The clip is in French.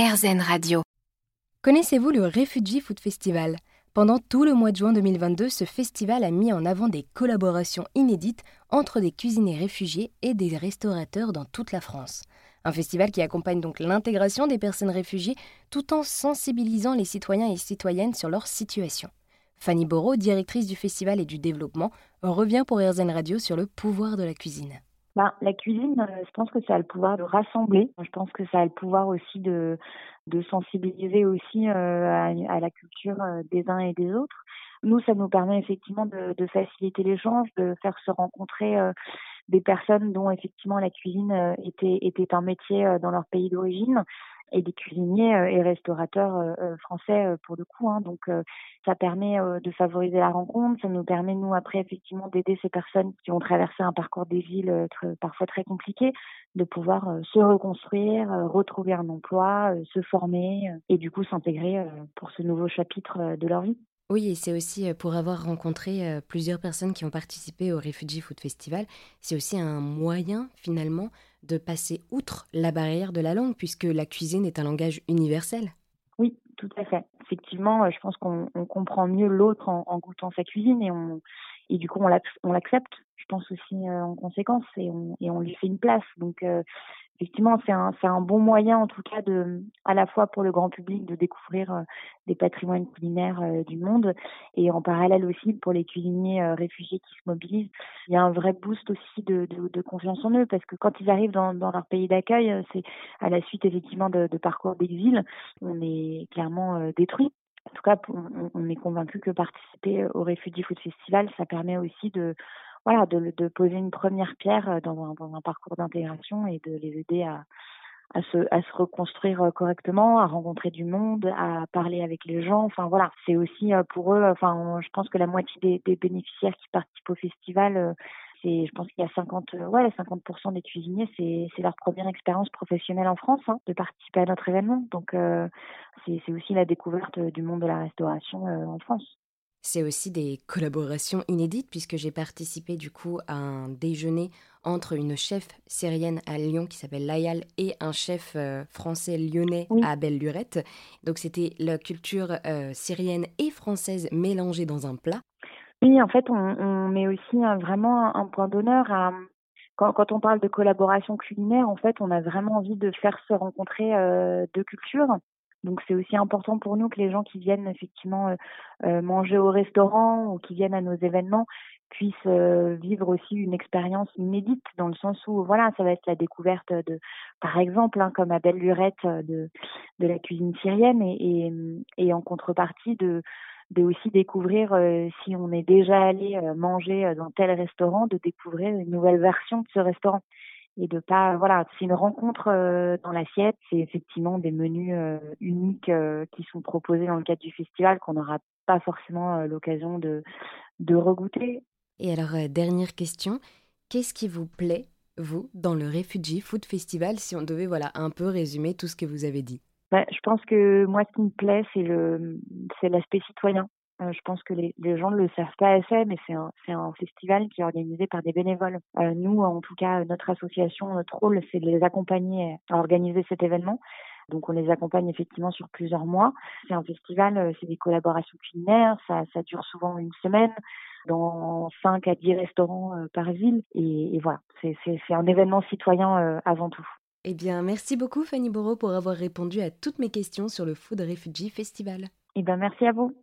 RZN Radio. Connaissez-vous le Refugee Food Festival? Pendant tout le mois de juin 2022, ce festival a mis en avant des collaborations inédites entre des cuisiniers réfugiés et des restaurateurs dans toute la France. Un festival qui accompagne donc l'intégration des personnes réfugiées tout en sensibilisant les citoyens et citoyennes sur leur situation. Fanny Borot, directrice du festival et du développement, revient pour RZN Radio sur le pouvoir de la cuisine. Ben, la cuisine, euh, je pense que ça a le pouvoir de rassembler. Je pense que ça a le pouvoir aussi de, sensibiliser aussi euh, à, la culture euh, des uns et des autres. Nous, ça nous permet effectivement de, faciliter l'échange, de faire se rencontrer des personnes dont effectivement la cuisine était un métier dans leur pays d'origine et des cuisiniers euh, et restaurateurs euh, euh, français pour le coup. Hein. Donc ça permet de favoriser la rencontre, ça nous permet nous après effectivement d'aider ces personnes qui ont traversé un parcours des villes parfois très compliqué, de pouvoir se reconstruire, retrouver un emploi, se former et du coup s'intégrer pour ce nouveau chapitre de leur vie. Oui, et c'est aussi pour avoir rencontré plusieurs personnes qui ont participé au Refugee Food Festival, c'est aussi un moyen finalement de passer outre la barrière de la langue, puisque la cuisine est un langage universel. Oui, tout à fait. Effectivement, je pense qu'on comprend mieux l'autre en, goûtant sa cuisine et, du coup, on l'accepte, je pense aussi en conséquence, et on, lui fait une place. Effectivement, c'est un, un bon moyen, en tout cas, de, à la fois pour le grand public de découvrir euh, des patrimoines culinaires euh, du monde et en parallèle aussi pour les cuisiniers euh, réfugiés qui se mobilisent. Il y a un vrai boost aussi de, de, confiance en eux parce que quand ils arrivent dans, dans leur pays d'accueil, c'est à la suite effectivement de, parcours d'exil, on est clairement détruit. En tout cas, on est convaincu que participer au Refugee Food Festival, ça permet aussi de voilà, de, poser une première pierre euh, dans un, dans un parcours d'intégration et de les aider à, à se, à se reconstruire euh, correctement, à rencontrer du monde, à parler avec les gens. Enfin voilà, c'est aussi euh, pour eux. Enfin, je pense que la moitié des, des bénéficiaires qui participent au festival, c'est, je pense qu'il y a 50, ouais, 50% des cuisiniers, c'est, c'est leur première expérience professionnelle en France hein, de participer à notre événement. Donc c'est, c'est aussi la découverte du monde de la restauration en France. C'est aussi des collaborations inédites puisque j'ai participé du coup à un déjeuner entre une chef syrienne à Lyon qui s'appelle Layal et un chef euh, français lyonnais à Belle-Lurette. Donc c'était la culture euh, syrienne et française mélangée dans un plat. Oui, en fait, on, met aussi vraiment un point d'honneur à quand, quand, on parle de collaboration culinaire, en fait, on a vraiment envie de faire se rencontrer euh, deux cultures. Donc c'est aussi important pour nous que les gens qui viennent effectivement euh, euh, manger au restaurant ou qui viennent à nos événements puissent euh, vivre aussi une expérience inédite dans le sens où voilà ça va être la découverte de par exemple hein, comme à Lurette de la cuisine syrienne et, en contrepartie de aussi découvrir si on est déjà allé manger dans tel restaurant de découvrir une nouvelle version de ce restaurant et de pas voilà c'est une rencontre euh, dans l'assiette. C'est effectivement des menus euh, uniques euh, qui sont proposés dans le cadre du festival qu'on n'aura pas forcément l'occasion de de regoûter. Et alors dernière question. Qu'est-ce qui vous plaît vous dans le Refugee Food Festival si on devait voilà un peu résumer tout ce que vous avez dit? Bah, je pense que moi ce qui me plaît c'est le c'est l'aspect citoyen euh, je pense que les, les, gens ne le savent pas assez, mais c'est un, un, festival qui est organisé par des bénévoles. Euh, nous, en tout cas, notre association, notre rôle, c'est de les accompagner à organiser cet événement. Donc on les accompagne effectivement sur plusieurs mois. C'est un festival, euh, c'est des collaborations culinaires, ça, ça dure souvent une semaine dans 5 à 10 restaurants par ville. Et, et voilà, c'est un événement citoyen avant tout. Eh bien, merci beaucoup Fanny Borot pour avoir répondu à toutes mes questions sur le Food Refugee Festival. Eh bien, merci à vous.